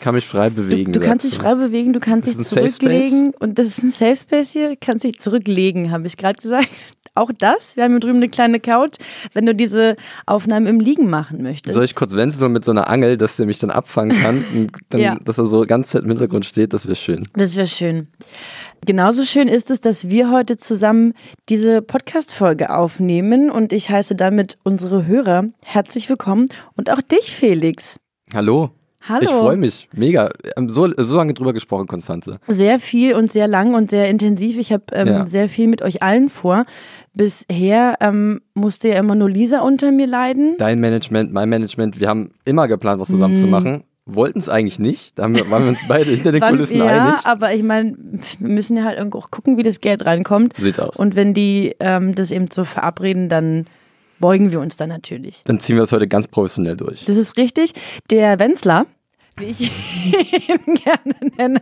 Ich kann mich frei bewegen. Du, du kannst dich frei bewegen, du kannst dich zurücklegen. Und das ist ein Safe Space hier, kannst dich zurücklegen, habe ich gerade gesagt. Auch das. Wir haben hier drüben eine kleine Couch, wenn du diese Aufnahmen im Liegen machen möchtest. Soll ich kurz Wenzel mit so einer Angel, dass der mich dann abfangen kann und dann, Ja. dass er so ganz im Hintergrund steht, das wäre schön. Das wäre schön. Genauso schön ist es, dass wir heute zusammen diese Podcast-Folge aufnehmen und ich heiße damit unsere Hörer herzlich willkommen und auch dich, Felix. Hallo. Hallo. Ich freue mich. Mega. Haben so, so lange drüber gesprochen, Konstanze. Sehr viel und sehr lang und sehr intensiv. Ich habe ähm, Ja. sehr viel mit euch allen vor. Bisher ähm, musste ja immer nur Lisa unter mir leiden. Dein Management, mein Management, wir haben immer geplant, was zusammen zu machen. Wollten es eigentlich nicht. Da haben wir, waren wir uns beide hinter den Kulissen ja, einig. aber ich meine, wir müssen ja halt irgendwo auch gucken, wie das Geld reinkommt. So sieht's aus. Und wenn die ähm, das eben so verabreden, dann beugen wir uns da natürlich. Dann ziehen wir das heute ganz professionell durch. Das ist richtig. Der Wenzler, wie ich ihn gerne nenne,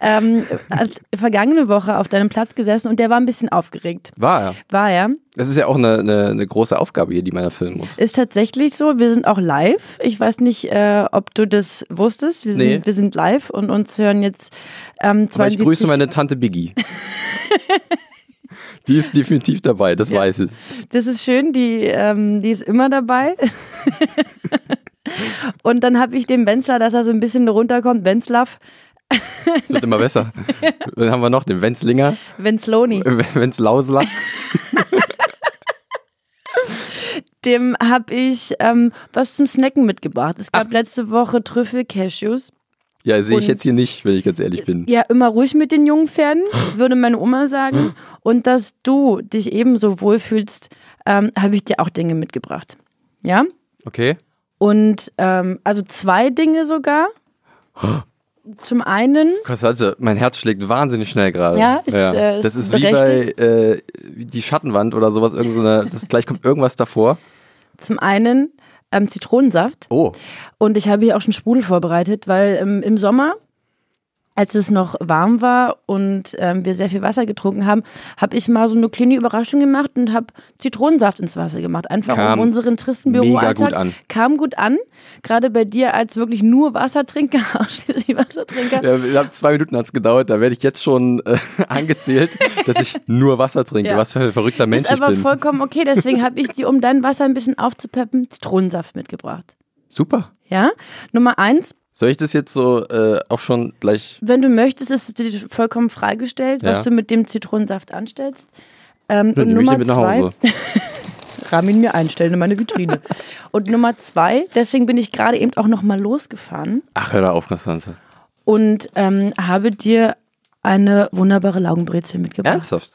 ähm, hat vergangene Woche auf deinem Platz gesessen und der war ein bisschen aufgeregt. War er. War er? Das ist ja auch eine, eine, eine große Aufgabe hier, die man erfüllen muss. Ist tatsächlich so. Wir sind auch live. Ich weiß nicht, äh, ob du das wusstest. Wir sind, Nee. wir sind live und uns hören jetzt ähm, Aber ich 72 grüße meine Tante Biggie. die ist definitiv dabei, das Ja. weiß ich. Das ist schön, die, ähm, die ist immer dabei. Und dann habe ich dem Wenzler, dass er so ein bisschen runterkommt, Wenzlav, Es wird immer besser. Dann haben wir noch den Wenzlinger, Wenzloni, Wenzlausler. dem habe ich ähm, was zum Snacken mitgebracht. Es gab letzte Woche Trüffel-Cashews. Ja, sehe ich jetzt hier nicht, wenn ich ganz ehrlich bin. Ja, immer ruhig mit den jungen Pferden, würde meine Oma sagen. Und dass du dich ebenso wohlfühlst, ähm, habe ich dir auch Dinge mitgebracht. Ja? Okay. Und ähm, also zwei Dinge sogar. Zum einen Konstanze, mein Herz schlägt wahnsinnig schnell gerade. Ja, ist, äh, das ist ist wie bei äh, die Schattenwand oder sowas. Irgend so eine, das, gleich kommt irgendwas davor. Zum einen ähm, Zitronensaft. Oh, Und ich habe hier auch schon Sprudel vorbereitet, weil ähm, im Sommer, als es noch warm war und ähm, wir sehr viel Wasser getrunken haben, habe ich mal so eine kleine Überraschung gemacht und habe Zitronensaft ins Wasser gemacht. Einfach Kam um unseren tristen Büroalltag. gut an. Kam gut an. Gerade bei dir als wirklich nur Wassertrinker, ausschließlich Wassertrinker. ja, zwei Minuten hat es gedauert. Da werde ich jetzt schon äh, angezählt, dass ich nur Wasser trinke. Ja. Was für ein verrückter Mensch ist aber ich bin. vollkommen okay, deswegen habe ich dir, um dein Wasser ein bisschen aufzupeppen, Zitronensaft mitgebracht. Super. Ja? Nummer eins, Soll ich das jetzt so äh, auch schon gleich Wenn du möchtest, ist es dir vollkommen freigestellt, was Ja. du mit dem Zitronensaft anstellst. Ähm, und Nummer zwei, ihn mir einstellen in meine Vitrine. und Nummer zwei, deswegen bin ich gerade eben auch nochmal losgefahren Ach, hör da auf, Konstanze. und ähm, habe dir eine wunderbare Laugenbrezel mitgebracht. Ernsthaft?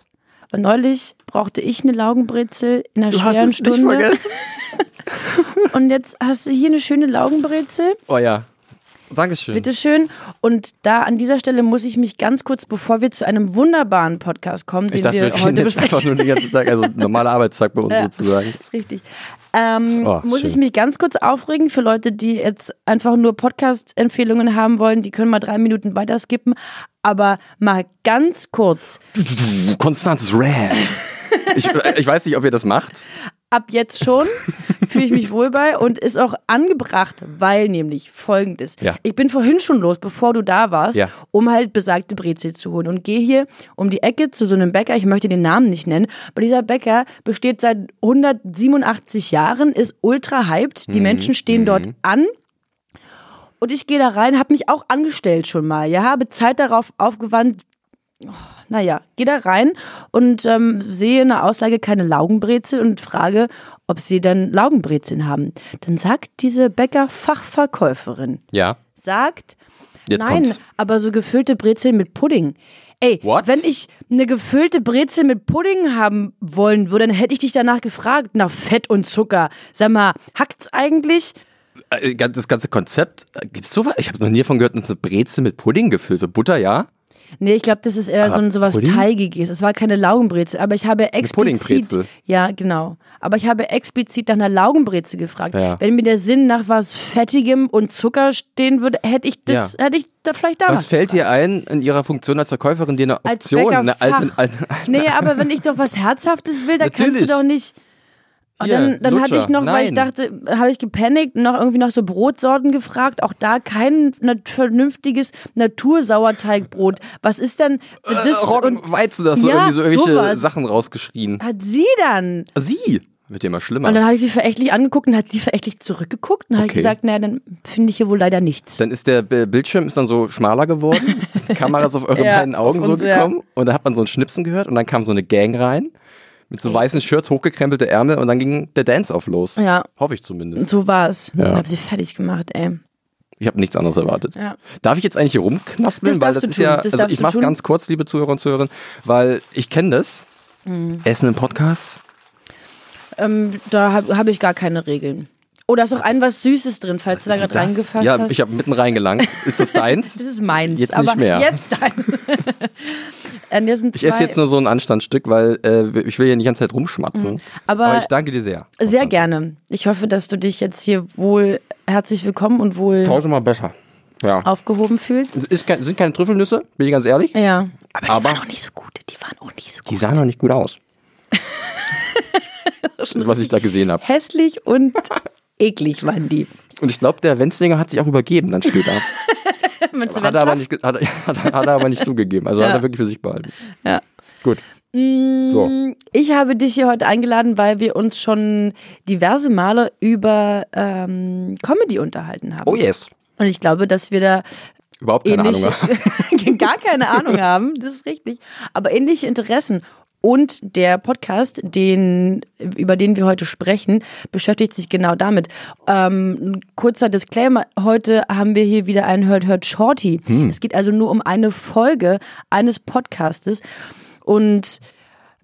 Weil neulich brauchte ich eine Laugenbrezel in einer Du hast schweren es nicht Stunde. vergessen. Und jetzt hast du hier eine schöne Laugenbrezel. Oh ja. Dankeschön. Bitteschön. Und da an dieser Stelle muss ich mich ganz kurz, bevor wir zu einem wunderbaren Podcast kommen, den Ich dachte, wir wir heute jetzt besprechen. einfach nur den ganzen Tag, also normaler Arbeitstag bei uns Ja. sozusagen. Das ist richtig. Ähm, Oh, muss schön. ich mich ganz kurz aufregen für Leute, die jetzt einfach nur Podcast-Empfehlungen haben wollen. Die können mal drei Minuten weiter skippen. Aber mal ganz kurz, Konstanzes Red. Ich, ich weiß nicht, ob ihr das macht. Ab jetzt schon fühle ich mich wohl bei und ist auch angebracht, weil nämlich folgendes. Ja. Ich bin vorhin schon los, bevor du da warst, Ja. um halt besagte Brezel zu holen und gehe hier um die Ecke zu so einem Bäcker, ich möchte den Namen nicht nennen, aber dieser Bäcker besteht seit 187 Jahren, ist ultra hyped, Mhm. die Menschen stehen dort an. Und ich gehe da rein, habe mich auch angestellt schon mal, ja, habe Zeit darauf aufgewandt, naja, gehe da rein und ähm, sehe in der Auslage keine Laugenbrezel und frage, ob sie denn Laugenbrezeln haben. Dann sagt diese Bäckerfachverkäuferin, Ja. sagt, Jetzt nein, kommt's. aber so gefüllte Brezeln mit Pudding. Ey, What? wenn ich eine gefüllte Brezel mit Pudding haben wollen würde, dann hätte ich dich danach gefragt, nach Fett und Zucker. Sag mal, hackt's eigentlich? Äh, Das ganze Konzept, äh, gibt's sowas? Ich habe noch nie davon gehört, dass eine Brezel mit Pudding gefüllt wird. Butter, ja? Nee, ich glaube, das ist eher Aber so ein sowas Pudding? Teigiges. Es war keine Laugenbrezel, aber ich habe explizit. Ja, genau. Aber ich habe explizit nach einer Laugenbrezel gefragt. Ja. Wenn mir der Sinn nach was Fettigem und Zucker stehen würde, hätte ich das, hätte ich da vielleicht damals. Was fällt dir ein in ihrer Funktion als Verkäuferin, dir eine Als Option, eine Bäckerfach. alte, alte, alte Nee, aber wenn ich doch was Herzhaftes will, da kannst du doch nicht. Hier, dann, dann hatte ich noch, weil ich Nein. dachte, habe ich gepanikt, noch irgendwie nach so Brotsorten gefragt. Auch da kein nat vernünftiges Natursauerteigbrot. Was ist denn das? äh, Roggen, und Weizen, das so Ja, irgendwie so irgendwelche sowas. Sachen rausgeschrien. hat sie dann? Sie wird immer schlimmer. Und dann habe ich sie verächtlich angeguckt und hat sie verächtlich zurückgeguckt und habe Okay. gesagt, naja, dann finde ich hier wohl leider nichts. Dann ist der Bildschirm ist dann so schmaler geworden. Die Kamera ist auf eure Ja, beiden Augen so uns, ja. gekommen. Und da hat man so ein Schnipsen gehört und dann kam so eine Gang rein. Mit so weißen Shirts, hochgekrempelte Ärmel und dann ging der Dance-Off los. Ja. Hoffe ich zumindest. So war es. Ja. Ich habe sie fertig gemacht, ey. Ich habe nichts anderes erwartet. Ja. Darf ich jetzt eigentlich hier rumknaspeln? Das weil das ist tun, ja, das also ich du mach's tun. ganz kurz, liebe Zuhörer und Zuhörerinnen, weil ich kenne das. Mhm. Essen im Podcast. Ähm, da habe hab ich gar keine Regeln. Oh, da ist auch ein was Süßes drin, falls du da gerade reingefasst ja, hast. ich habe mitten reingelangt. Ist das deins? das ist meins. Jetzt aber nicht mehr. Jetzt deins. Ich esse jetzt nur so ein Anstandsstück, weil äh, ich will ja nicht die ganze Zeit rumschmatzen. Mhm. Aber- Aber ich danke dir sehr. Sehr gerne. Ich hoffe, dass du dich jetzt hier wohl herzlich willkommen und wohl Tausendmal besser. Ja. aufgehoben fühlst. Es kein, sind keine Trüffelnüsse, bin ich ganz ehrlich. Ja. Aber die Aber- waren auch nicht so gut. Die waren auch nicht so Die gut. sahen noch nicht gut aus. was ich da gesehen habe. Hässlich und eklig waren die. Und ich glaube, der Wenzlinger hat sich auch übergeben dann später. Hat, er aber nicht, hat, er- hat, hat er aber nicht zugegeben. Also Ja. hat er wirklich für sich behalten. Ja. Gut. So. Ich habe dich hier heute eingeladen, weil wir uns schon diverse Male über ähm, Comedy unterhalten haben. Oh yes. Und ich glaube, dass wir da Überhaupt keine ähnliche, Ahnung. gar keine Ahnung haben, das ist richtig, aber ähnliche Interessen. Und der Podcast, den, über den wir heute sprechen, beschäftigt sich genau damit. Ähm, kurzer Disclaimer, heute haben wir hier wieder einen Hört Hört Shorty. Es geht also nur um eine Folge eines Podcastes. Und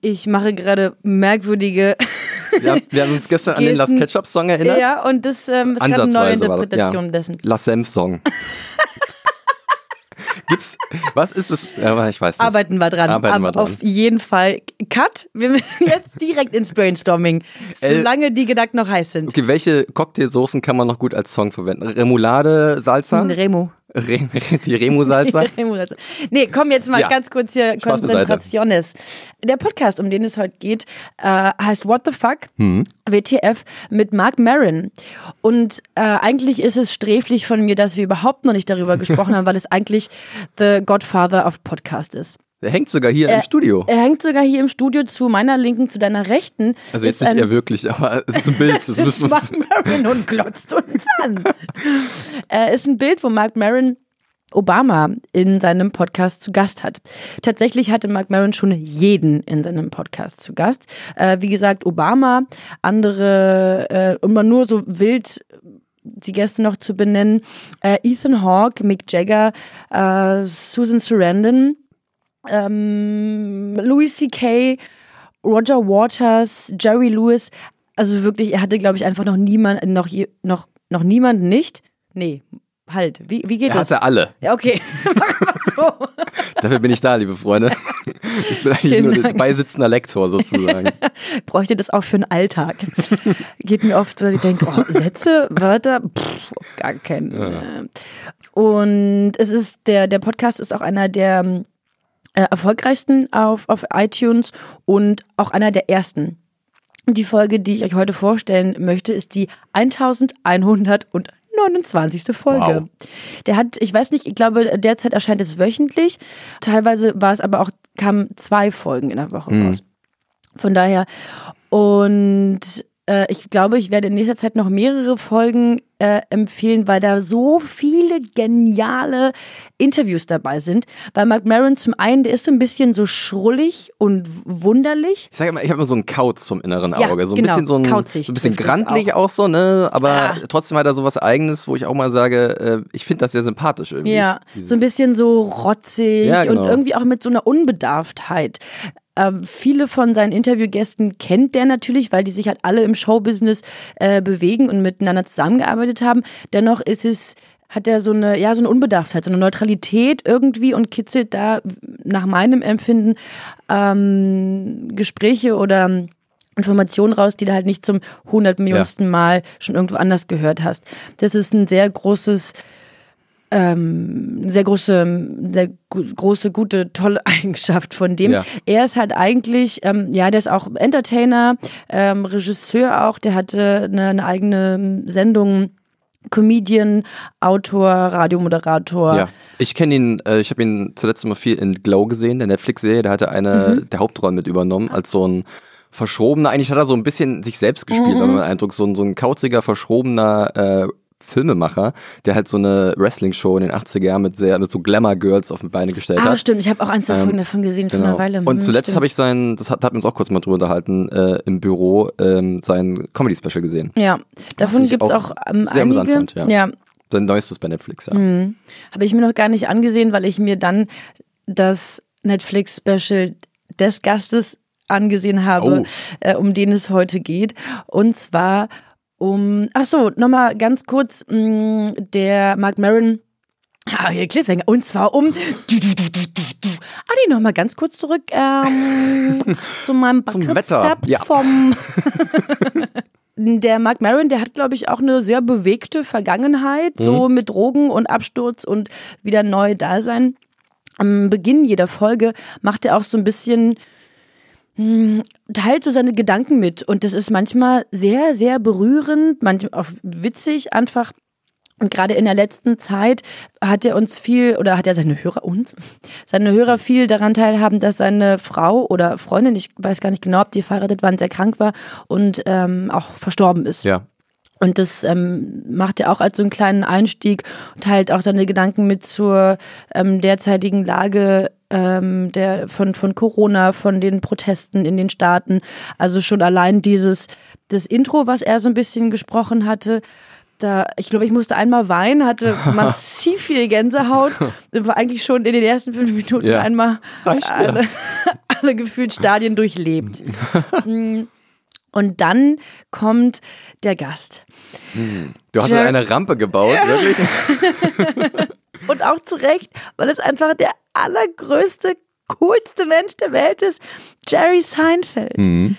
ich mache gerade merkwürdige Wir, haben- wir haben uns gestern an den Last. Ketchup Song erinnert. Ja, und das ähm, es gab eine neue war das, Interpretation ja. dessen. La Senf Song. Gibt's, was ist es? Ja, ich weiß nicht. Arbeiten wir dran. Arbeiten wir dran. auf jeden Fall Cut. Wir müssen jetzt direkt ins Brainstorming. El- Solange die Gedanken noch heiß sind. Okay, welche Cocktailsoßen kann man noch gut als Song verwenden? Remoulade, Salsa? Remo. Re die Remo-Salsa? Remo also. Nee, komm jetzt mal Ja. ganz kurz hier Spaß beiseite. Konzentrationes. Der Podcast, um den es heute geht, äh, heißt What the Fuck? Mhm. WTF mit Mark Maron. Und äh, eigentlich ist es sträflich von mir, dass wir überhaupt noch nicht darüber gesprochen haben, weil es eigentlich The Godfather of Podcast ist. Der hängt sogar hier im Studio. Er hängt sogar hier im Studio zu meiner Linken, zu deiner Rechten. Also jetzt Ist nicht er wirklich, aber es ist ein Bild. Müssen wir, Mark Maron und glotzt uns an. äh, ist ein Bild, wo Mark Maron Obama in seinem Podcast zu Gast hat. Tatsächlich hatte Mark Maron schon jeden in seinem Podcast zu Gast. Äh, wie gesagt, Obama, andere, äh, mal nur so wild die Gäste noch zu benennen, äh, Ethan Hawke, Mick Jagger, äh, Susan Sarandon, ähm, Louis C.K., Roger Waters, Jerry Lewis. Also wirklich, er hatte, glaube ich, einfach noch niemand, noch, je- noch, noch niemand nicht. Nee, halt. Wie, wie geht er das? hatte alle. Ja, okay. Mach mal so. Dafür bin ich da, liebe Freunde. Ich bin eigentlich Vielen nur ein Dank. beisitzender Lektor sozusagen. Bräuchte das auch für den Alltag. Geht mir oft so, ich denke, oh, Sätze, Wörter, pff, gar keinen. Und es ist, der, der Podcast ist auch einer der ähm, äh, erfolgreichsten auf, auf iTunes und auch einer der ersten. Und die Folge, die ich euch heute vorstellen möchte, ist die 1129. Folge. Wow. Der hat, ich weiß nicht, ich glaube, derzeit erscheint es wöchentlich. Teilweise war es aber auch, kamen zwei Folgen in der Woche raus. Von daher. Und äh, ich glaube, ich werde in nächster Zeit noch mehrere Folgen äh, empfehlen, weil da so viele geniale Interviews dabei sind. Weil Mark Maron zum einen, der ist so ein bisschen so schrullig und wunderlich. Ich sage immer, ich habe immer so einen Kauz vom inneren Ja, Auge. So ein genau, bisschen so ein, kauzig so ein bisschen grantlich auch. so, ne? Aber Ah. trotzdem hat er so was eigenes, wo ich auch mal sage, äh, ich finde das sehr sympathisch irgendwie. Ja, so ein bisschen so rotzig Ja, genau. und irgendwie auch mit so einer Unbedarftheit. Ähm, viele von seinen Interviewgästen kennt der natürlich, weil die sich halt alle im Showbusiness äh, bewegen und miteinander zusammengearbeitet haben. Dennoch ist es hat er so eine, ja, so eine Unbedachtheit, so eine Neutralität irgendwie und kitzelt da nach meinem Empfinden ähm, Gespräche oder Informationen raus, die du halt nicht zum hundertmillionsten Mal schon irgendwo anders gehört hast. Das ist ein sehr großes ähm, sehr große, sehr große, gute, tolle Eigenschaft von dem. Ja. Er ist halt eigentlich, ähm, ja, der ist auch Entertainer, ähm, Regisseur auch, der hatte eine, eine eigene Sendung. Comedian, Autor, Radiomoderator. Ja, ich kenne ihn, äh, ich habe ihn zuletzt mal viel in Glow gesehen, der Netflix-Serie, der hatte eine der Hauptrollen mit übernommen, als so ein verschrobener, eigentlich hat er so ein bisschen sich selbst gespielt, mhm. hat man den Eindruck, so ein, so ein kauziger, verschrobener äh, Filmemacher, der halt so eine Wrestling-Show in den 80er Jahren mit sehr mit so Glamour-Girls auf die Beine gestellt Ah, hat. stimmt, ich habe auch ein, zwei Ähm, Folgen davon gesehen vor Genau. einer Weile. Und Hm, zuletzt habe ich sein, das hat, hat wir uns auch kurz mal drüber unterhalten, äh, im Büro ähm, sein Comedy-Special gesehen. Ja, davon gibt es auch auch ähm, sehr einige. fand, ja. ja, Sein neuestes bei Netflix, ja. Mhm. habe ich mir noch gar nicht angesehen, weil ich mir dann das Netflix-Special des Gastes angesehen habe, Oh. äh, um den es heute geht. Und zwar um, ach so, nochmal ganz kurz, mh, der Mark Maron, ah, hier Cliffhanger, und zwar um, du, du, du. Ah, nee, nochmal ganz kurz zurück ähm, zu meinem Backrezept ja. vom der Mark Maron, der hat, glaube ich, auch eine sehr bewegte Vergangenheit, so mit Drogen und Absturz und wieder neu Dasein. Am Beginn jeder Folge macht er auch so ein bisschen, teilt so seine Gedanken mit. Und das ist manchmal sehr, sehr berührend, manchmal auch witzig, einfach. Und gerade in der letzten Zeit hat er uns viel, oder hat er seine Hörer, uns, seine Hörer viel daran teilhaben, dass seine Frau oder Freundin, ich weiß gar nicht genau, ob die verheiratet waren, sehr krank war und ähm, auch verstorben ist. Ja. Und das ähm, macht er auch als so einen kleinen Einstieg und teilt auch seine Gedanken mit zur ähm, derzeitigen Lage ähm, der, von, von Corona, von den Protesten in den Staaten. Also schon allein dieses, das Intro, was er so ein bisschen gesprochen hatte, da, ich glaube, ich musste einmal weinen, hatte massiv viel Gänsehaut und war eigentlich schon in den ersten fünf Minuten Ja. einmal Reicht alle, alle gefühlt Stadien durchlebt. Mm. Und dann kommt der Gast. Du hast Jer- eine Rampe gebaut, wirklich? Und auch zu Recht, weil es einfach der allergrößte, coolste Mensch der Welt ist, Jerry Seinfeld. Mhm.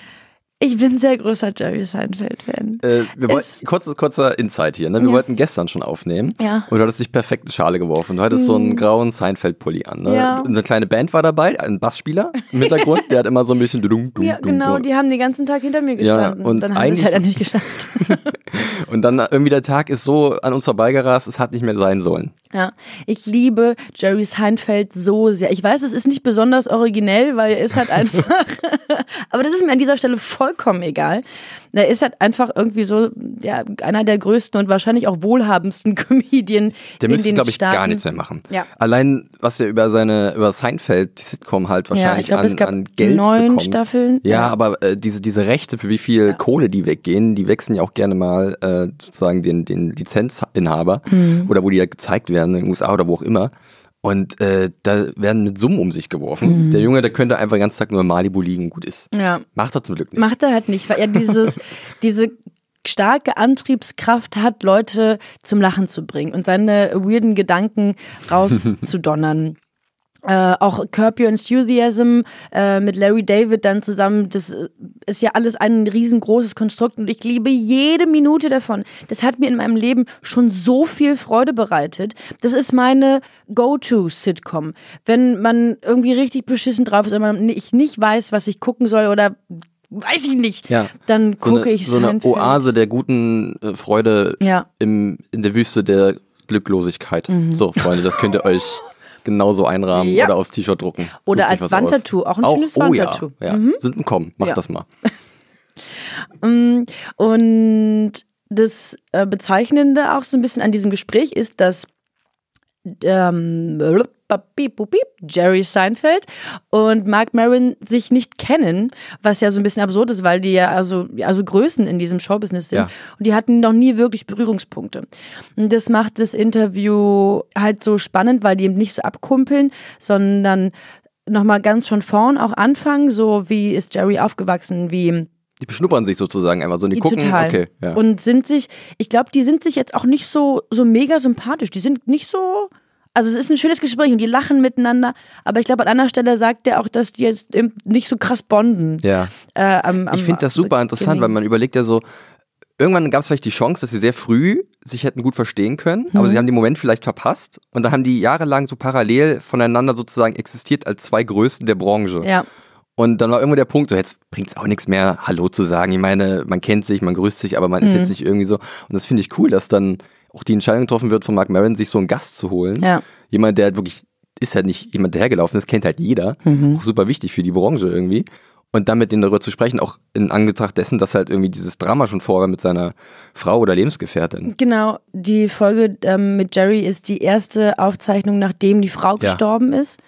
Ich bin ein sehr großer Jerry Seinfeld-Fan. Äh, wir wollten, Es- kurz, kurzer Insight hier, ne? Wir Ja. wollten gestern schon aufnehmen. Ja. Und du hattest dich perfekt in Schale geworfen. Du hattest so einen grauen Seinfeld-Pulli an. Ne? Ja. Und Eine kleine Band war dabei, ein Bassspieler im Hintergrund, der hat immer so ein bisschen dudum, dum, Ja, genau, dum. die haben den ganzen Tag hinter mir Ja, gestanden. und dann haben sie es halt nicht geschafft. Und dann irgendwie der Tag ist so an uns vorbeigerast, es hat nicht mehr sein sollen. Ja, ich liebe Jerry Seinfeld so sehr. Ich weiß, es ist nicht besonders originell, weil er ist halt einfach, aber das ist mir an dieser Stelle vollkommen egal. Er ist halt einfach irgendwie so, ja, einer der größten und wahrscheinlich auch wohlhabendsten Comedian Der müsste, glaube ich, Staaten. gar nichts mehr machen. Ja. Allein, was er über seine, über Seinfeld, die Sitcom halt Ja, wahrscheinlich ich glaube, an, es gab an Geld neun bekommt. Staffeln. Ja, aber äh, diese, diese Rechte, für wie viel Kohle die weggehen, die wechseln ja auch gerne mal äh, sozusagen den, den Lizenzinhaber Mhm. oder wo die ja gezeigt werden in den USA oder wo auch immer. Und äh, da werden mit Summen um sich geworfen. Mhm. Der Junge, der könnte einfach den ganzen Tag nur in Malibu liegen gut ist. ja. Macht er zum Glück nicht. Macht er halt nicht, weil er dieses, diese starke Antriebskraft hat, Leute zum Lachen zu bringen und seine weirden Gedanken rauszudonnern. Äh, auch Curb Your Enthusiasm äh, mit Larry David dann zusammen, das äh, ist ja alles ein riesengroßes Konstrukt und ich liebe jede Minute davon. Das hat mir in meinem Leben schon so viel Freude bereitet. Das ist meine Go-To-Sitcom. Wenn man irgendwie richtig beschissen drauf ist und man ich nicht weiß, was ich gucken soll oder weiß ich nicht, Ja. dann So gucke eine, ich so eine Seinfeld. Oase der guten äh, Freude Ja. im, in der Wüste der Glücklosigkeit. So, Freunde, das könnt ihr euch genauso einrahmen Mhm. Ja. oder aufs T-Shirt drucken. Oder als. Wandtattoo, auch ein schönes oh, Wandtattoo. Ja, ja. Sind ein Komm, mach Ja. das mal. Und das äh, Bezeichnende auch so ein bisschen an diesem Gespräch ist, dass ähm, piep, piep, piep, Jerry Seinfeld und Mark Maron sich nicht kennen, was ja so ein bisschen absurd ist, weil die ja also, also Größen in diesem Showbusiness sind. Ja. Und die hatten noch nie wirklich Berührungspunkte. Und das macht das Interview halt so spannend, weil die eben nicht so abkumpeln, sondern nochmal ganz von vorn auch anfangen, so wie ist Jerry aufgewachsen, wie Die beschnuppern sich sozusagen einmal so und die gucken, total. okay, ja. und sind sich, ich glaube, die sind sich jetzt auch nicht so so mega sympathisch. Die sind nicht so also es ist ein schönes Gespräch und die lachen miteinander, aber ich glaube an einer Stelle sagt er auch, dass die jetzt eben nicht so krass bonden. ja. Äh, am, am, Ich finde das super interessant, weil man überlegt ja so, irgendwann gab es vielleicht die Chance, dass sie sehr früh sich hätten gut verstehen können, aber Mhm. sie haben den Moment vielleicht verpasst und da haben die jahrelang so parallel voneinander sozusagen existiert als zwei Größten der Branche. ja. Und dann war irgendwo der Punkt, so jetzt bringt es auch nichts mehr, Hallo zu sagen. Ich meine, man kennt sich, man grüßt sich, aber man ist Mhm. jetzt nicht irgendwie so. Und das finde ich cool, dass dann auch die Entscheidung getroffen wird von Mark Maron, sich so einen Gast zu holen. Ja. Jemand, der halt wirklich, ist halt nicht jemand, der hergelaufen ist, kennt halt jeder. Mhm. Auch super wichtig für die Branche irgendwie. Und dann mit denen darüber zu sprechen, auch in Anbetracht dessen, dass halt irgendwie dieses Drama schon vorher mit seiner Frau oder Lebensgefährtin. Genau, die Folge ähm, mit Jerry ist die erste Aufzeichnung, nachdem die Frau Ja. gestorben ist.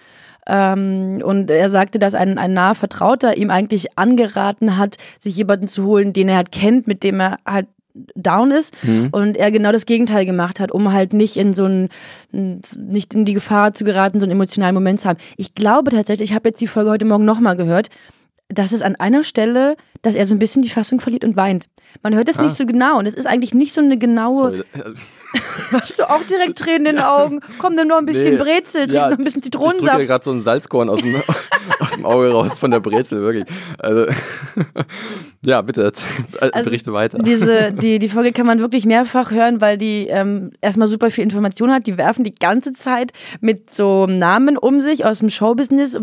Ähm, und er sagte, dass ein, ein naher Vertrauter ihm eigentlich angeraten hat, sich jemanden zu holen, den er halt kennt, mit dem er halt down ist und er genau das Gegenteil gemacht hat, um halt nicht in so ein nicht in die Gefahr zu geraten, so einen emotionalen Moment zu haben. Ich glaube tatsächlich, ich habe jetzt die Folge heute Morgen nochmal gehört, dass es an einer Stelle, dass er so ein bisschen die Fassung verliert und weint. Man hört es nicht so genau und es ist eigentlich nicht so eine genaue Sorry. Hast du auch direkt Tränen in den Augen? Komm, nimm noch ein bisschen Nee. Brezel, trink Ja, noch ein bisschen Ich drücke Zitronensaft. gerade so ein Salzkorn aus dem, aus dem Auge raus von der Brezel, wirklich. Also, ja, bitte, erzähl- äh, Also, berichte weiter. Diese, die, die Folge kann man wirklich mehrfach hören, weil die ähm, erstmal super viel Information hat. Die werfen die ganze Zeit mit so Namen um sich aus dem Showbusiness.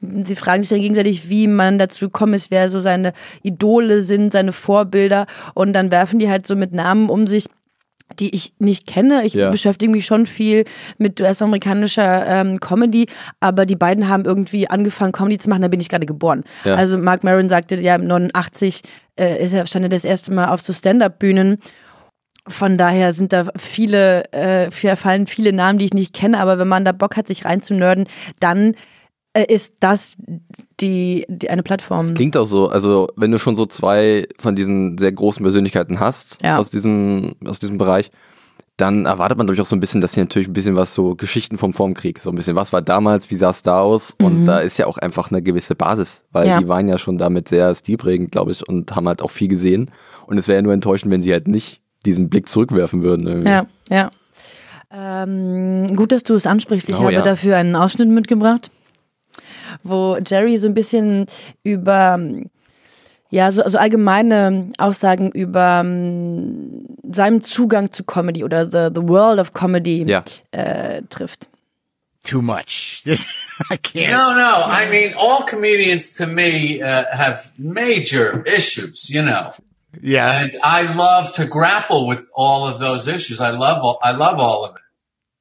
Sie fragen sich dann gegenseitig, wie man dazu gekommen ist, wer so seine Idole sind, seine Vorbilder. Und dann werfen die halt so mit Namen um sich die ich nicht kenne. Ich Ja. beschäftige mich schon viel mit US-amerikanischer ähm, Comedy, aber die beiden haben irgendwie angefangen, Comedy zu machen, da bin ich gerade geboren. Ja. Also Mark Maron sagte ja, 89 äh, ist er, stand er das erste Mal auf so Stand-Up-Bühnen. Von daher sind da viele, äh, fallen viele Namen, die ich nicht kenne, aber wenn man da Bock hat, sich reinzunörden, dann ist das die, die eine Plattform. Klingt auch so, also wenn du schon so zwei von diesen sehr großen Persönlichkeiten hast Ja. aus, diesem, aus diesem Bereich, dann erwartet man durchaus so ein bisschen, dass sie natürlich ein bisschen was so Geschichten vom Formkrieg, so ein bisschen, was war damals, wie sah es da aus und da ist ja auch einfach eine gewisse Basis, weil Mhm. Ja. die waren ja schon damit sehr stilprägend, glaube ich, und haben halt auch viel gesehen und es wäre ja nur enttäuschend, wenn sie halt nicht diesen Blick zurückwerfen würden. Irgendwie. Ja, ja. Ähm, gut, dass du es ansprichst. Ich Oh, habe ja. dafür einen Ausschnitt mitgebracht, wo Jerry so ein bisschen über, ja, so, so allgemeine Aussagen über ähm, seinen Zugang zu Comedy oder the, the world of Comedy Ja. äh, trifft. Too much. I can't. No, no. I mean, all comedians to me uh, have major issues, you know, Yeah. and I love to grapple with all of those issues. I love, all, I love all of it.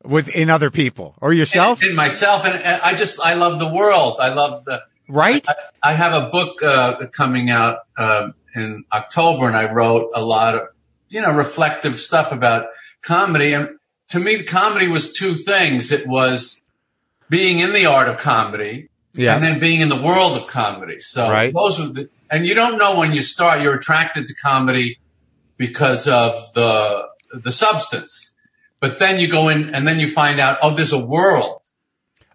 Within other people or yourself, in myself, and, and I just, I love the world. I love the. right? I, I have a book uh, coming out um in October, and I wrote a lot of, you know, reflective stuff about comedy. And to me, comedy was two things. It was being in the art of comedy, Yeah. and then being in the world of comedy. So Right. those were the, and you don't know when you start, you're attracted to comedy because of the, the substance. But then you go in and then you find out, oh, there's a world,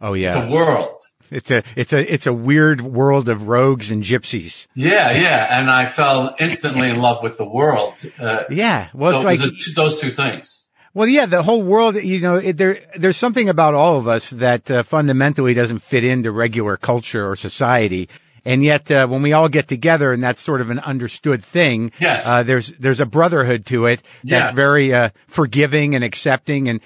Oh yeah. the world. It's a it's a it's a weird world of rogues and gypsies. Yeah, yeah. And I fell instantly in love with the world. Uh, Yeah. Well, so it's like the those two things. well, yeah. The whole world. You know, it, there there's something about all of us that uh, fundamentally doesn't fit into regular culture or society. And yet, uh, when we all get together, and that's sort of an understood thing, Yes. uh, there's there's a brotherhood to it that's Yes. very uh, forgiving and accepting. And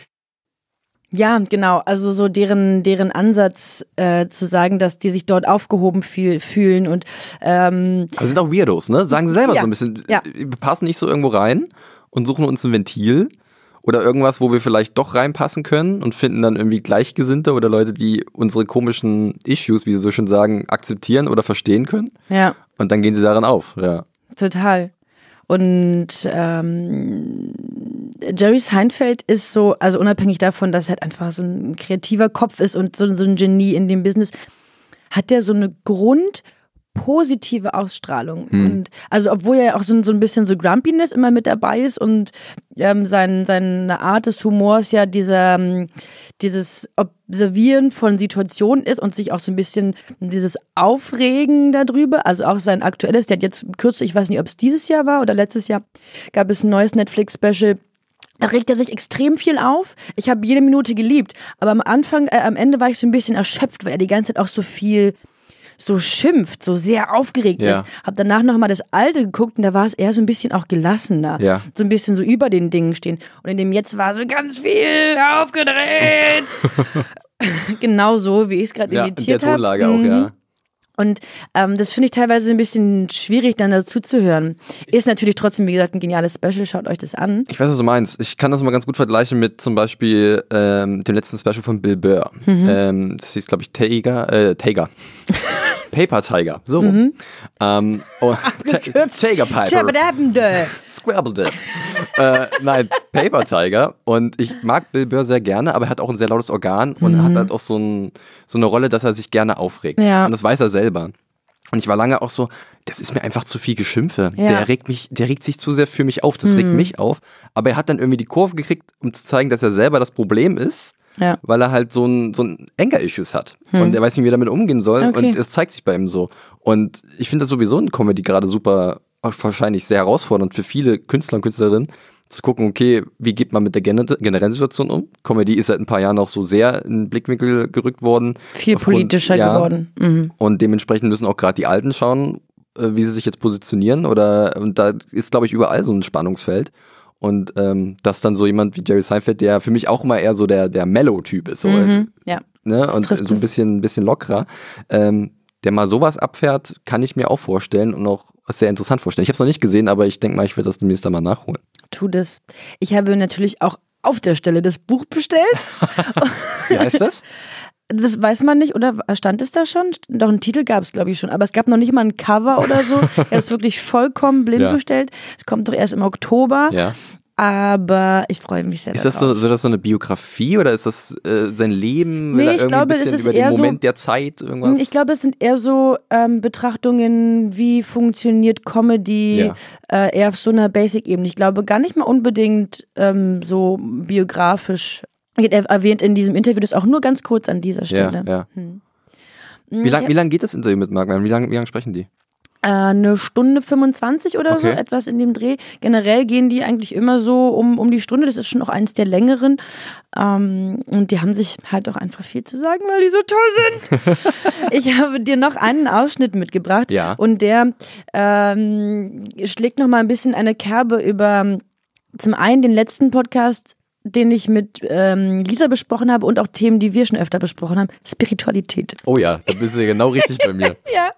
Ja, genau. Also so deren, deren Ansatz äh, zu sagen, dass die sich dort aufgehoben fühl, fühlen und ähm, Aber sind auch Weirdos, ne? Sagen sie selber Ja. so ein bisschen. Ja. Wir passen nicht so irgendwo rein und suchen uns ein Ventil oder irgendwas, wo wir vielleicht doch reinpassen können und finden dann irgendwie Gleichgesinnte oder Leute, die unsere komischen Issues, wie sie so schön sagen, akzeptieren oder verstehen können. ja, Und dann gehen sie darin auf, ja. total. Und ähm, Jerry Seinfeld ist so, also unabhängig davon, dass er halt einfach so ein kreativer Kopf ist und so, so ein Genie in dem Business, hat der so eine positive Ausstrahlung. Und also obwohl er auch so, so ein bisschen so Grumpiness immer mit dabei ist und ähm, sein, seine Art des Humors ja dieser, ähm, dieses Observieren von Situationen ist und sich auch so ein bisschen dieses Aufregen darüber, also auch sein aktuelles, der hat jetzt kürzlich, ich weiß nicht, ob es dieses Jahr war oder letztes Jahr, gab es ein neues Netflix-Special, da regt er sich extrem viel auf. Ich habe jede Minute geliebt. Aber am Anfang, äh, am Ende war ich so ein bisschen erschöpft, weil er die ganze Zeit auch so viel so schimpft, so sehr aufgeregt Ja. ist. Hab danach nochmal das alte geguckt und da war es eher so ein bisschen auch gelassener. Ja. So ein bisschen so über den Dingen stehen. Und in dem jetzt war so ganz viel aufgedreht. genau so, wie ich es gerade Ja, in der imitiert habe. Tonlage auch, ja. Und ähm, das finde ich teilweise ein bisschen schwierig, dann dazu zu hören. Ist natürlich trotzdem, wie gesagt, ein geniales Special. Schaut euch das an. Ich weiß, was du meinst. Ich kann das mal ganz gut vergleichen mit zum Beispiel ähm, dem letzten Special von Bill Burr. Mhm. Ähm, das hieß, glaube ich, Tiger, äh, Tiger. Paper Tiger, so rum. Ähm, oh. Tiger Piper. Tschabadabende. Äh, nein, Paper Tiger. Und ich mag Bill Burr sehr gerne, aber er hat auch ein sehr lautes Organ und hat halt auch so, ein, so eine Rolle, dass er sich gerne aufregt. Ja. Und das weiß er selber. Und ich war lange auch so, das ist mir einfach zu viel Geschimpfe. Ja. Der regt mich, der regt sich zu sehr für mich auf. Das regt mich auf. Aber er hat dann irgendwie die Kurve gekriegt, um zu zeigen, dass er selber das Problem ist. Ja. Weil er halt so ein, so ein Anger-Issues hat. Und er weiß nicht, wie er damit umgehen soll. Okay. Und es zeigt sich bei ihm so. Und ich finde das sowieso in Comedy gerade super, wahrscheinlich sehr herausfordernd für viele Künstler und Künstlerinnen, zu gucken, okay, wie geht man mit der gener- generellen Situation um? Comedy ist seit ein paar Jahren auch so sehr in den Blickwinkel gerückt worden. Viel Aufgrund- politischer ja, geworden. Mhm. Und dementsprechend müssen auch gerade die Alten schauen, äh, wie sie sich jetzt positionieren. Oder und da ist, glaube ich, überall so ein Spannungsfeld. Und ähm, dass dann so jemand wie Jerry Seinfeld, der für mich auch immer eher so der, der Mellow-Typ ist, so, Mhm. Ja. ne? Und so ein bisschen, ein bisschen lockerer, ähm, der mal sowas abfährt, kann ich mir auch vorstellen und auch sehr interessant vorstellen. Ich habe es noch nicht gesehen, aber ich denke mal, ich werde das demnächst mal nachholen. Tu das. Ich habe natürlich auch auf der Stelle das Buch bestellt. Wie heißt das? Das weiß man nicht, oder stand es da schon? Doch einen Titel gab es, glaube ich, schon. Aber es gab noch nicht mal ein Cover oder so. Ich habe es wirklich vollkommen blind Ja. bestellt. Es kommt doch erst im Oktober. ja. Aber ich freue mich sehr Ist das so, so, das so eine Biografie oder ist das äh, sein Leben? Nee, ich glaube, es ist über eher den so- Moment der Zeit irgendwas? Ich glaube, es sind eher so ähm, Betrachtungen, wie funktioniert Comedy, Ja. äh, eher auf so einer Basic-Ebene. Ich glaube gar nicht mal unbedingt ähm, so biografisch. Er erwähnt in diesem Interview das auch nur ganz kurz an dieser ja, Stelle. ja. Hm. Wie lange wie lang geht das Interview mit Mark Maron? Wie lange lang sprechen die? Äh, eine Stunde 25 oder so, Okay. etwas in dem Dreh. Generell gehen die eigentlich immer so um, um die Stunde. Das ist schon auch eins der längeren. Ähm, und die haben sich halt auch einfach viel zu sagen, weil die so toll sind. ich habe dir noch einen Ausschnitt mitgebracht. Ja. Und der ähm, schlägt noch mal ein bisschen eine Kerbe über zum einen den letzten Podcast, den ich mit ähm, Lisa besprochen habe und auch Themen, die wir schon öfter besprochen haben. Spiritualität. Oh ja, da bist du genau richtig bei mir. Ja,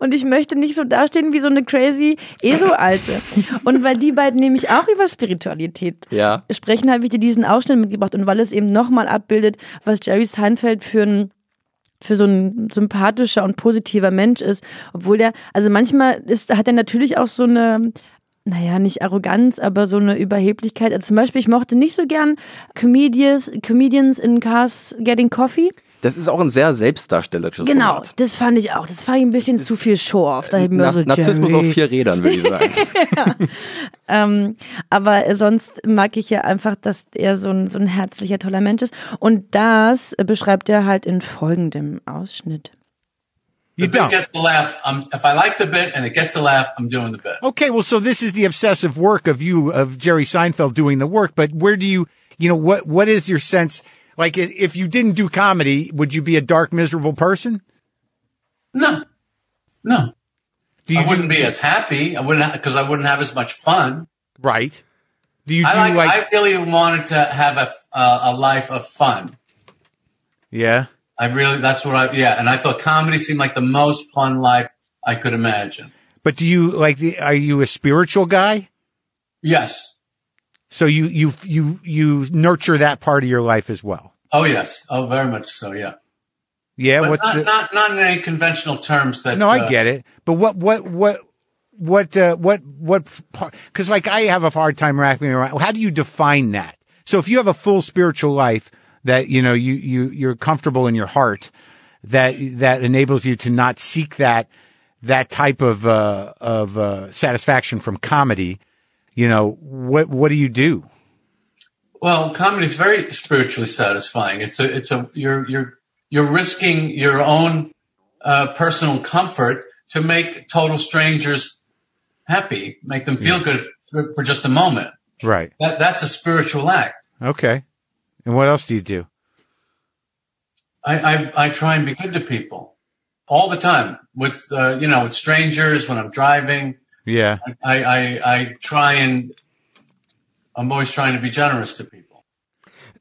und ich möchte nicht so dastehen wie so eine crazy ESO-Alte. Und weil die beiden nämlich auch über Spiritualität Ja. sprechen, habe ich dir diesen Ausschnitt mitgebracht. Und weil es eben nochmal abbildet, was Jerry Seinfeld für ein für so ein sympathischer und positiver Mensch ist, obwohl der, also manchmal ist, hat er natürlich auch so eine, naja, nicht Arroganz, aber so eine Überheblichkeit. Also zum Beispiel, ich mochte nicht so gern Comedians, Comedians in Cars Getting Coffee. Das ist auch ein sehr selbstdarstellerisches Genau, Format. das fand ich auch. Das fand ich ein bisschen zu viel Show-off. Da hab ich mir Nar so, Narzissmus Jerry. auf vier Rädern, würde ich sagen. Ähm, aber sonst mag ich ja einfach, dass er so ein, so ein herzlicher, toller Mensch ist. Und das beschreibt er halt in folgendem Ausschnitt. You The don't. gets a laugh. I'm, if I like the bit and it gets a laugh, I'm doing the bit. Okay, well, so this is the obsessive work of you, of Jerry Seinfeld doing the work, but where do you, you know, what, what is your sense? Like, if you didn't do comedy, would you be a dark, miserable person? No, no. Do you I wouldn't be as happy. I wouldn't because I wouldn't have as much fun. right? Do you do I like, like, I really wanted to have a uh, a life of fun. yeah? I really that's what I yeah, and I thought comedy seemed like the most fun life I could imagine. But do you like the, are you a spiritual guy? Yes. So you, you, you, you nurture that part of your life as well. Oh yes. Oh, very much so. Yeah. Yeah. But what not, the- not not in any conventional terms. That No, I uh, get it. But what, what, what, what, uh, what, what part? Because like I have a hard time wrapping around. How do you define that? So if you have a full spiritual life that you know you you you're comfortable in your heart, that that enables you to not seek that that type of uh, of uh, satisfaction from comedy, you know, what what do you do? Well, comedy is very spiritually satisfying. It's a, it's a, you're, you're, you're risking your own uh, personal comfort to make total strangers happy, make them feel good for, for just a moment. Right. That, that's a spiritual act. Okay. And what else do you do? I, I, I try and be good to people all the time with, uh, you know, with strangers when I'm driving. Yeah. I, I, I try and I'm always trying to be generous to people.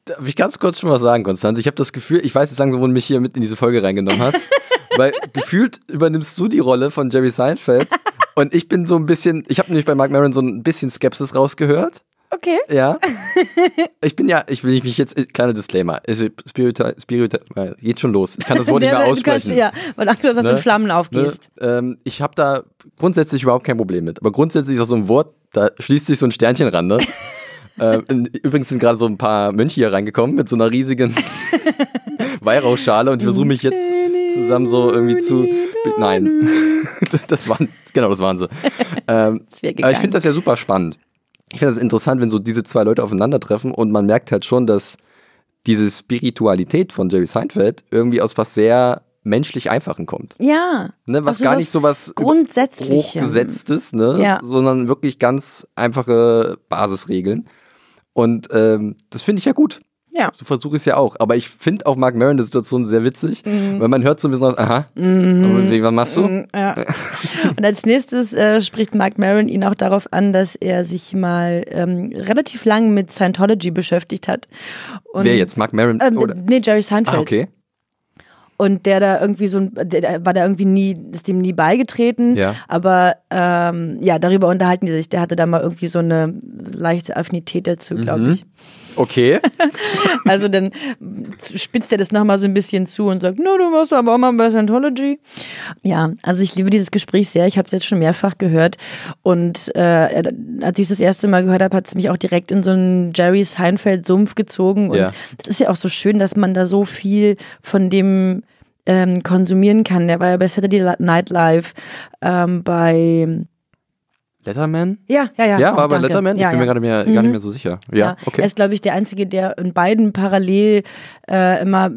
Darf ich ganz kurz schon was sagen, Konstanz? Ich habe das Gefühl, ich weiß jetzt langsam, wo du mich hier mit in diese Folge reingenommen hast, weil gefühlt übernimmst du die Rolle von Jerry Seinfeld und ich bin so ein bisschen, ich habe nämlich bei Mark Maron so ein bisschen Skepsis rausgehört. Okay. Ja. Ich bin ja, ich will mich jetzt, kleiner Disclaimer, Spiritual, Spiritual, geht schon los. Ich kann das Wort nicht mehr Du kannst, aussprechen. ja, weil Angst, dass du Ne? in Flammen aufgehst. Ne? Ähm, ich habe da grundsätzlich überhaupt kein Problem mit. Aber grundsätzlich ist auch so ein Wort, da schließt sich so ein Sternchen ran. Ne? ähm, übrigens sind gerade so ein paar Mönche hier reingekommen mit so einer riesigen Weihrauchschale und ich versuche mich jetzt zusammen so irgendwie zu. Nein, das waren genau, das waren sie. Ähm, Das aber ich finde das ja super spannend. Ich finde das interessant, wenn so diese zwei Leute aufeinandertreffen und man merkt halt schon, dass diese Spiritualität von Jerry Seinfeld irgendwie aus was sehr menschlich Einfachen kommt. Ja. Ne, was Also gar was nicht so was Grundsätzlichem. hochgesetztes, ne, Ja. sondern wirklich ganz einfache Basisregeln. Und ähm, das finde ich ja gut. Ja. So versuche ich es ja auch. Aber ich finde auch Mark Maron der Situation sehr witzig, Mhm. weil man hört so ein bisschen raus, aha, wie, was machst du? Ja. Und als nächstes äh, spricht Mark Maron ihn auch darauf an, dass er sich mal ähm, relativ lang mit Scientology beschäftigt hat. Und, Wer jetzt? Mark Maron? Ähm, oder? nee, Jerry Seinfeld. Ah, okay. Und der da irgendwie so ein, der, war da irgendwie nie, ist dem nie beigetreten. Ja. Aber ähm, ja, darüber unterhalten die sich. Der hatte da mal irgendwie so eine leichte Affinität dazu, glaube Mhm. ich. Okay. Also dann spitzt er das nochmal so ein bisschen zu und sagt, no, du machst aber auch mal bei Scientology. Ja, also ich liebe dieses Gespräch sehr. Ich habe es jetzt schon mehrfach gehört. Und äh, als ich das erste Mal gehört habe, hat es mich auch direkt in so einen Jerry Seinfeld-Sumpf gezogen. Und Ja. das ist ja auch so schön, dass man da so viel von dem ähm, konsumieren kann. Der war ja bei Saturday Night Live, ähm, bei Letterman? ja, ja, ja. Ja, auch, war bei. Letterman? Ja, ich bin ja. mir gerade mehr, gar nicht mehr so sicher. Ja, Ja, okay. Er ist, glaube ich, der Einzige, der in beiden parallel äh, immer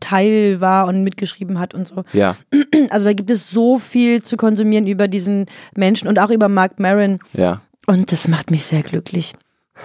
Teil war und mitgeschrieben hat und so. ja, Also da gibt es so viel zu konsumieren über diesen Menschen und auch über Mark Maron. ja. Und das macht mich sehr glücklich.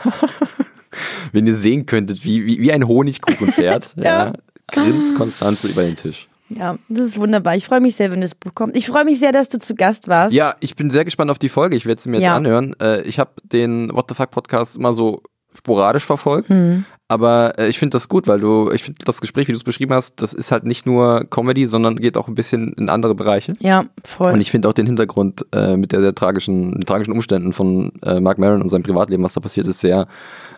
Wenn ihr sehen könntet, wie, wie, wie ein Honigkuchen fährt, ja. Ja. grinst Konstanze über den Tisch. Ja, das ist wunderbar. Ich freue mich sehr, wenn das Buch kommt. Ich freue mich sehr, dass du zu Gast warst. Ja, ich bin sehr gespannt auf die Folge. Ich werde sie mir jetzt Ja. anhören. Äh, ich habe den What the Fuck Podcast immer so sporadisch verfolgt. Hm. Aber äh, ich finde das gut, weil du, ich finde das Gespräch, wie du es beschrieben hast, das ist halt nicht nur Comedy, sondern geht auch ein bisschen in andere Bereiche. Ja, voll. Und ich finde auch den Hintergrund äh, mit der sehr tragischen, den tragischen Umständen von äh, Mark Maron und seinem Privatleben, was da passiert ist, sehr,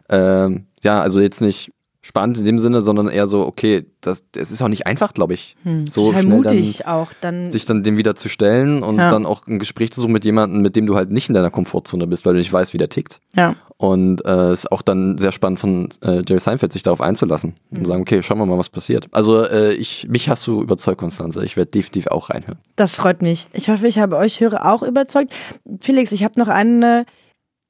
ähm, ja, also jetzt nicht spannend in dem Sinne, sondern eher so, okay, das, das ist auch nicht einfach, glaube ich, so Total schnell mutig auch. Dann, dann, sich dann dem wieder zu stellen und Ja. dann auch ein Gespräch zu suchen mit jemandem, mit dem du halt nicht in deiner Komfortzone bist, weil du nicht weißt, wie der tickt. ja. Und äh, ist auch dann sehr spannend von äh, Jerry Seinfeld, sich darauf einzulassen und sagen, okay, schauen wir mal, was passiert. Also äh, ich, mich hast du überzeugt, Konstanze. Ich werde definitiv auch reinhören. Das freut mich. Ich hoffe, ich habe euch Hörer auch überzeugt. Felix, ich habe noch eine,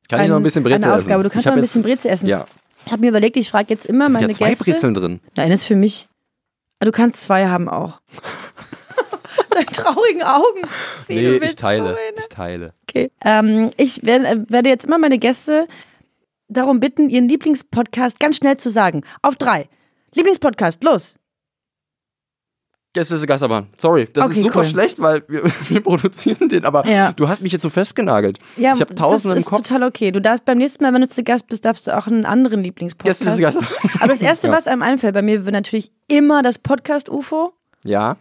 Kann ich noch ein bisschen Brezel eine Aufgabe. essen? Du kannst noch ein bisschen Brezel essen. Ja, Ich habe mir überlegt, ich frage jetzt immer da sind meine ja zwei Gäste. Brezeln drin. Nein, ist für mich. Ah, Du kannst zwei haben auch. Deine traurigen Augen. Wie Nee, ich teile. Ich teile. Okay. Ähm, ich werde, werde jetzt immer meine Gäste darum bitten, ihren Lieblingspodcast ganz schnell zu sagen. Auf drei. Lieblingspodcast, los. Gäste ist Geisterbahn. Sorry, das Okay, ist super cool. schlecht, weil wir, wir produzieren den, aber Ja. du hast mich jetzt so festgenagelt. Ja, ich habe tausende das im ist Kopf. total okay. Du darfst beim nächsten Mal, wenn du zu Gast bist, darfst du auch einen anderen Lieblingspodcast. Gäste ist Geisterbahn. Aber das Erste, Ja. was einem einfällt, bei mir wird natürlich immer das Podcast-UFO. Ja.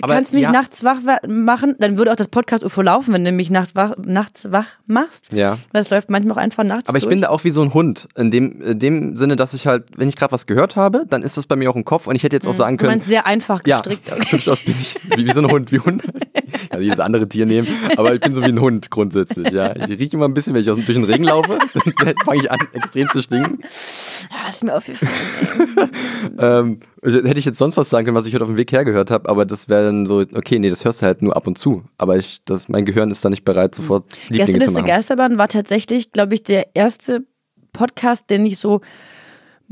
Du Aber kannst mich ja. nachts wach wa- machen, dann würde auch das Podcast-UFO laufen, wenn du mich nacht wach, nachts wach machst. Ja. Weil es läuft manchmal auch einfach nachts Aber ich durch. bin da auch wie so ein Hund. In dem, in dem Sinne, dass ich halt, wenn ich gerade was gehört habe, dann ist das bei mir auch im Kopf und ich hätte jetzt auch sagen Du können. meinst sehr einfach Ja, gestrickt. Okay. durchaus bin ich wie, wie so ein Hund, wie Hund. Also jedes andere Tier nehmen, aber ich bin so wie ein Hund grundsätzlich, ja. Ich rieche immer ein bisschen, wenn ich aus, durch den Regen laufe, dann fange ich an, extrem zu stinken. Ja, ist mir aufgefallen. Ähm, Also, hätte ich jetzt sonst was sagen können, was ich heute auf dem Weg hergehört habe, aber das wäre dann so, okay, nee, das hörst du halt nur ab und zu. Aber ich, das, mein Gehirn ist da nicht bereit, sofort Lieblinge zu Gästeliste machen. Geisterbahn war tatsächlich, glaube ich, der erste Podcast, den ich so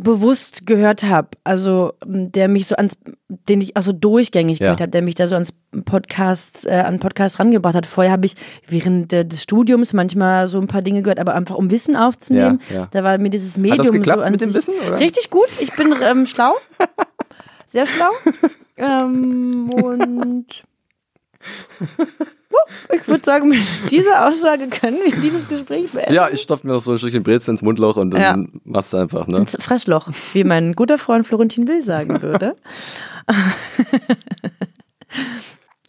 bewusst gehört habe. Also der mich so ans, den ich also durchgängig Ja. gehört habe, der mich da so ans Podcast, äh, an Podcast rangebracht hat. Vorher habe ich während äh, des Studiums manchmal so ein paar Dinge gehört, aber einfach um Wissen aufzunehmen. Ja, ja. Da war mir dieses das Medium geklappt so an mit dem Wissen, oder? richtig gut. Ich bin ähm, schlau, sehr schlau. ähm, und ich würde sagen, mit dieser Aussage können wir dieses Gespräch beenden. Ja, ich stopfe mir noch so ein Stückchen Brezel ins Mundloch und dann Ja. machst du einfach, ne? Ins Fressloch, wie mein guter Freund Florentin Will sagen würde.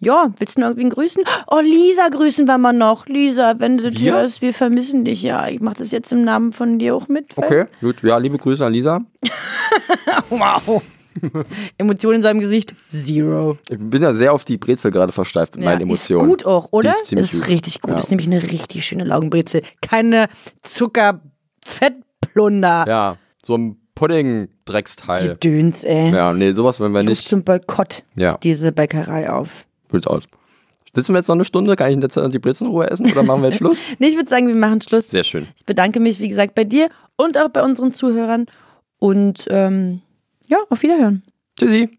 ja, willst du noch irgendwen grüßen? Oh, Lisa grüßen wir mal noch. Lisa, wenn du das Wir? hörst, wir vermissen dich ja. Ich mache das jetzt im Namen von dir auch mit. Okay, gut. Ja, liebe Grüße an Lisa. Wow. Emotionen in seinem Gesicht, zero. Ich bin ja sehr auf die Brezel gerade versteift mit meinen Emotionen. Ist gut auch, oder? Die ist ist richtig gut. Ja. Ist nämlich eine richtig schöne Laugenbrezel. Keine Zuckerfettplunder. Ja, so ein Pudding-Drecksteil. Gedöns, ey. Ja, nee, sowas wollen wir Ich ruf nicht. zum Boykott Ja, diese Bäckerei auf. gut aus. Sitzen wir jetzt noch eine Stunde? Kann ich in der Zeit die Brezel in Ruhe essen oder machen wir jetzt Schluss? Nee, ich würde sagen, wir machen Schluss. Sehr schön. Ich bedanke mich, wie gesagt, bei dir und auch bei unseren Zuhörern. Und ähm, ja, auf Wiederhören. Tschüssi.